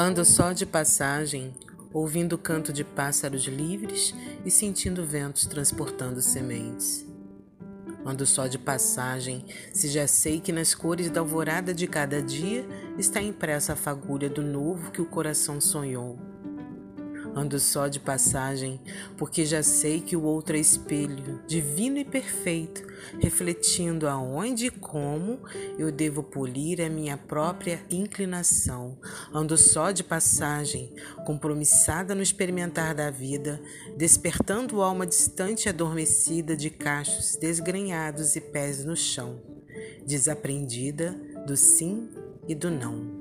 Ando só de passagem, ouvindo o canto de pássaros livres e sentindo ventos transportando sementes. Ando só de passagem, se já sei que nas cores da alvorada de cada dia está impressa a fagulha do novo que o coração sonhou. Ando só de passagem, porque já sei que o outro é espelho, divino e perfeito, refletindo aonde e como eu devo polir a minha própria inclinação. Ando só de passagem, compromissada no experimentar da vida, despertando alma distante e adormecida de cachos desgrenhados e pés no chão, desaprendida do sim e do não.